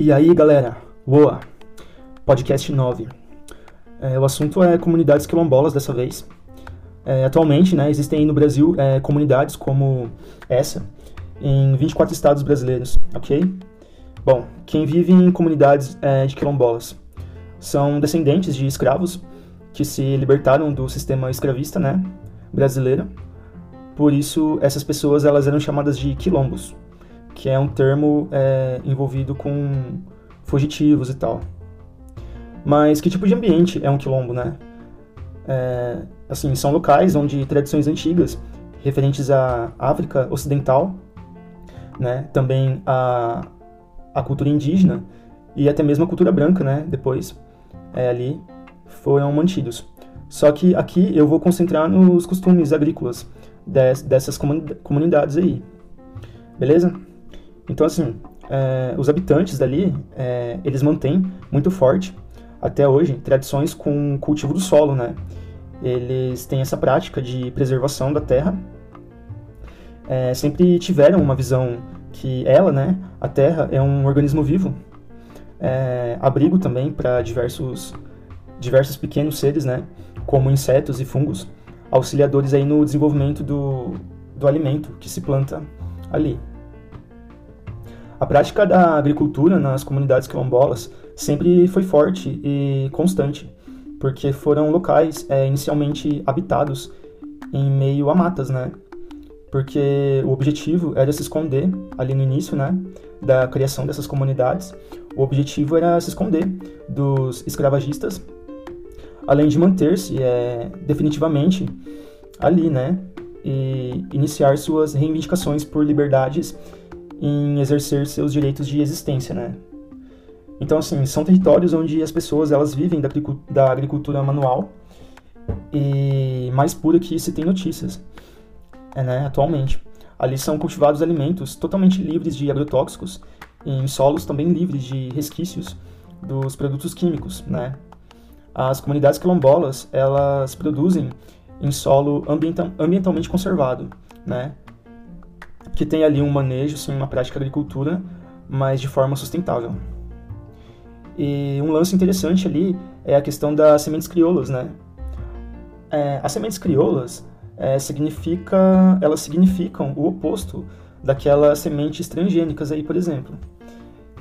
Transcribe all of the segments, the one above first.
E aí, galera? Boa! Podcast 9. É, o assunto é comunidades quilombolas dessa vez. É, atualmente, né, existem no Brasil é, comunidades como essa em 24 estados brasileiros, ok? Bom, quem vive em comunidades é, de quilombolas são descendentes de escravos que se libertaram do sistema escravista, né, brasileiro. Por isso, essas pessoas elas eram chamadas de quilombos, que é um termo é, envolvido com fugitivos e tal. Mas que tipo de ambiente é um quilombo, né? É, assim, são locais onde tradições antigas referentes à África Ocidental, né, também a, a cultura indígena e até mesmo a cultura branca, né, depois é, ali foram mantidos. Só que aqui eu vou concentrar nos costumes agrícolas des, dessas comunidades aí, beleza? Então assim, é, os habitantes dali, é, eles mantêm muito forte até hoje tradições com cultivo do solo, né? Eles têm essa prática de preservação da terra. É, sempre tiveram uma visão que ela, né, a terra é um organismo vivo, é, abrigo também para diversos diversos pequenos seres, né, como insetos e fungos, auxiliadores aí no desenvolvimento do, do alimento que se planta ali. A prática da agricultura nas comunidades quilombolas sempre foi forte e constante, porque foram locais é, inicialmente habitados em meio a matas, né? Porque o objetivo era se esconder ali no início, né? Da criação dessas comunidades. O objetivo era se esconder dos escravagistas, além de manter-se é, definitivamente ali, né? E iniciar suas reivindicações por liberdades em exercer seus direitos de existência, né? Então, assim, são territórios onde as pessoas elas vivem da, da agricultura manual e mais pura que se tem notícias, é, né, atualmente. Ali são cultivados alimentos totalmente livres de agrotóxicos, em solos também livres de resquícios dos produtos químicos, né? As comunidades quilombolas, elas produzem em solo ambiental, ambientalmente conservado, né? Que tem ali um manejo, sim, uma prática de agricultura, mas de forma sustentável. E um lance interessante ali é a questão das sementes crioulas, né? É, as sementes crioulas é, significa, elas significam o oposto daquelas sementes transgênicas aí, por exemplo.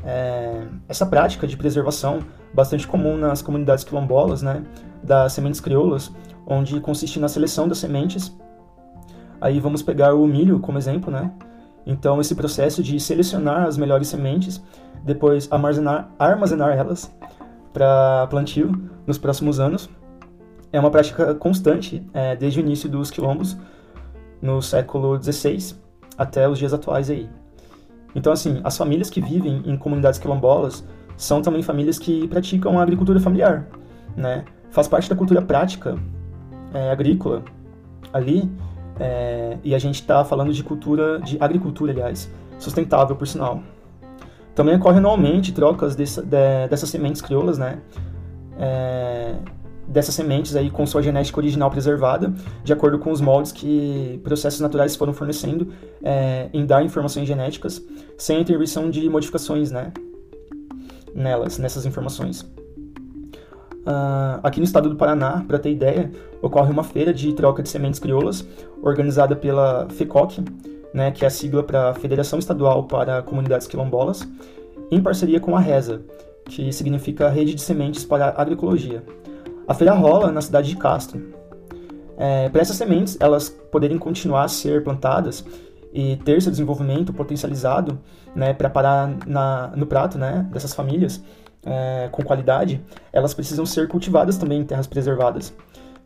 É, essa prática de preservação bastante comum nas comunidades quilombolas, né, das sementes crioulas, onde consiste na seleção das sementes. Aí vamos pegar o milho como exemplo, né? Então, esse processo de selecionar as melhores sementes, depois armazenar, armazenar elas para plantio nos próximos anos, é uma prática constante é, desde o início dos quilombos, no século XVI, até os dias atuais aí. Então, assim, as famílias que vivem em comunidades quilombolas são também famílias que praticam a agricultura familiar, né? Faz parte da cultura prática é, agrícola ali é, e a gente está falando de cultura, de agricultura, aliás, sustentável, por sinal. Também ocorre anualmente trocas dessa, de, dessas sementes crioulas, né? É, dessas sementes aí com sua genética original preservada, de acordo com os moldes que processos naturais foram fornecendo é, em dar informações genéticas, sem a intervenção de modificações, né? Nelas, nessas informações. Uh, aqui no estado do Paraná, para ter ideia, ocorre uma feira de troca de sementes crioulas, organizada pela FECOC, né, que é a sigla para Federação Estadual para Comunidades Quilombolas, em parceria com a RESA, que significa Rede de Sementes para Agroecologia. A feira rola na cidade de Castro. É, para essas sementes elas poderem continuar a ser plantadas e ter seu desenvolvimento potencializado né, para parar na, no prato né, dessas famílias, é, com qualidade, elas precisam ser cultivadas também em terras preservadas,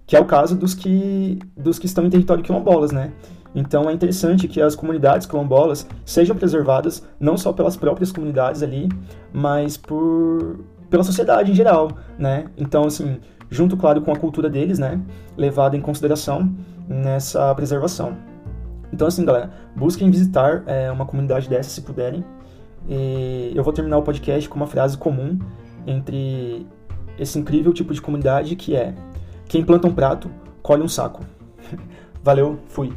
que é o caso dos que, dos que estão em território quilombolas, né? Então é interessante que as comunidades quilombolas sejam preservadas não só pelas próprias comunidades ali, mas por pela sociedade em geral, né? Então assim, junto claro com a cultura deles, né, levada em consideração nessa preservação. Então assim, galera, busquem visitar é, uma comunidade dessa se puderem. E eu vou terminar o podcast com uma frase comum entre esse incrível tipo de comunidade que é: quem planta um prato, colhe um saco. Valeu, fui.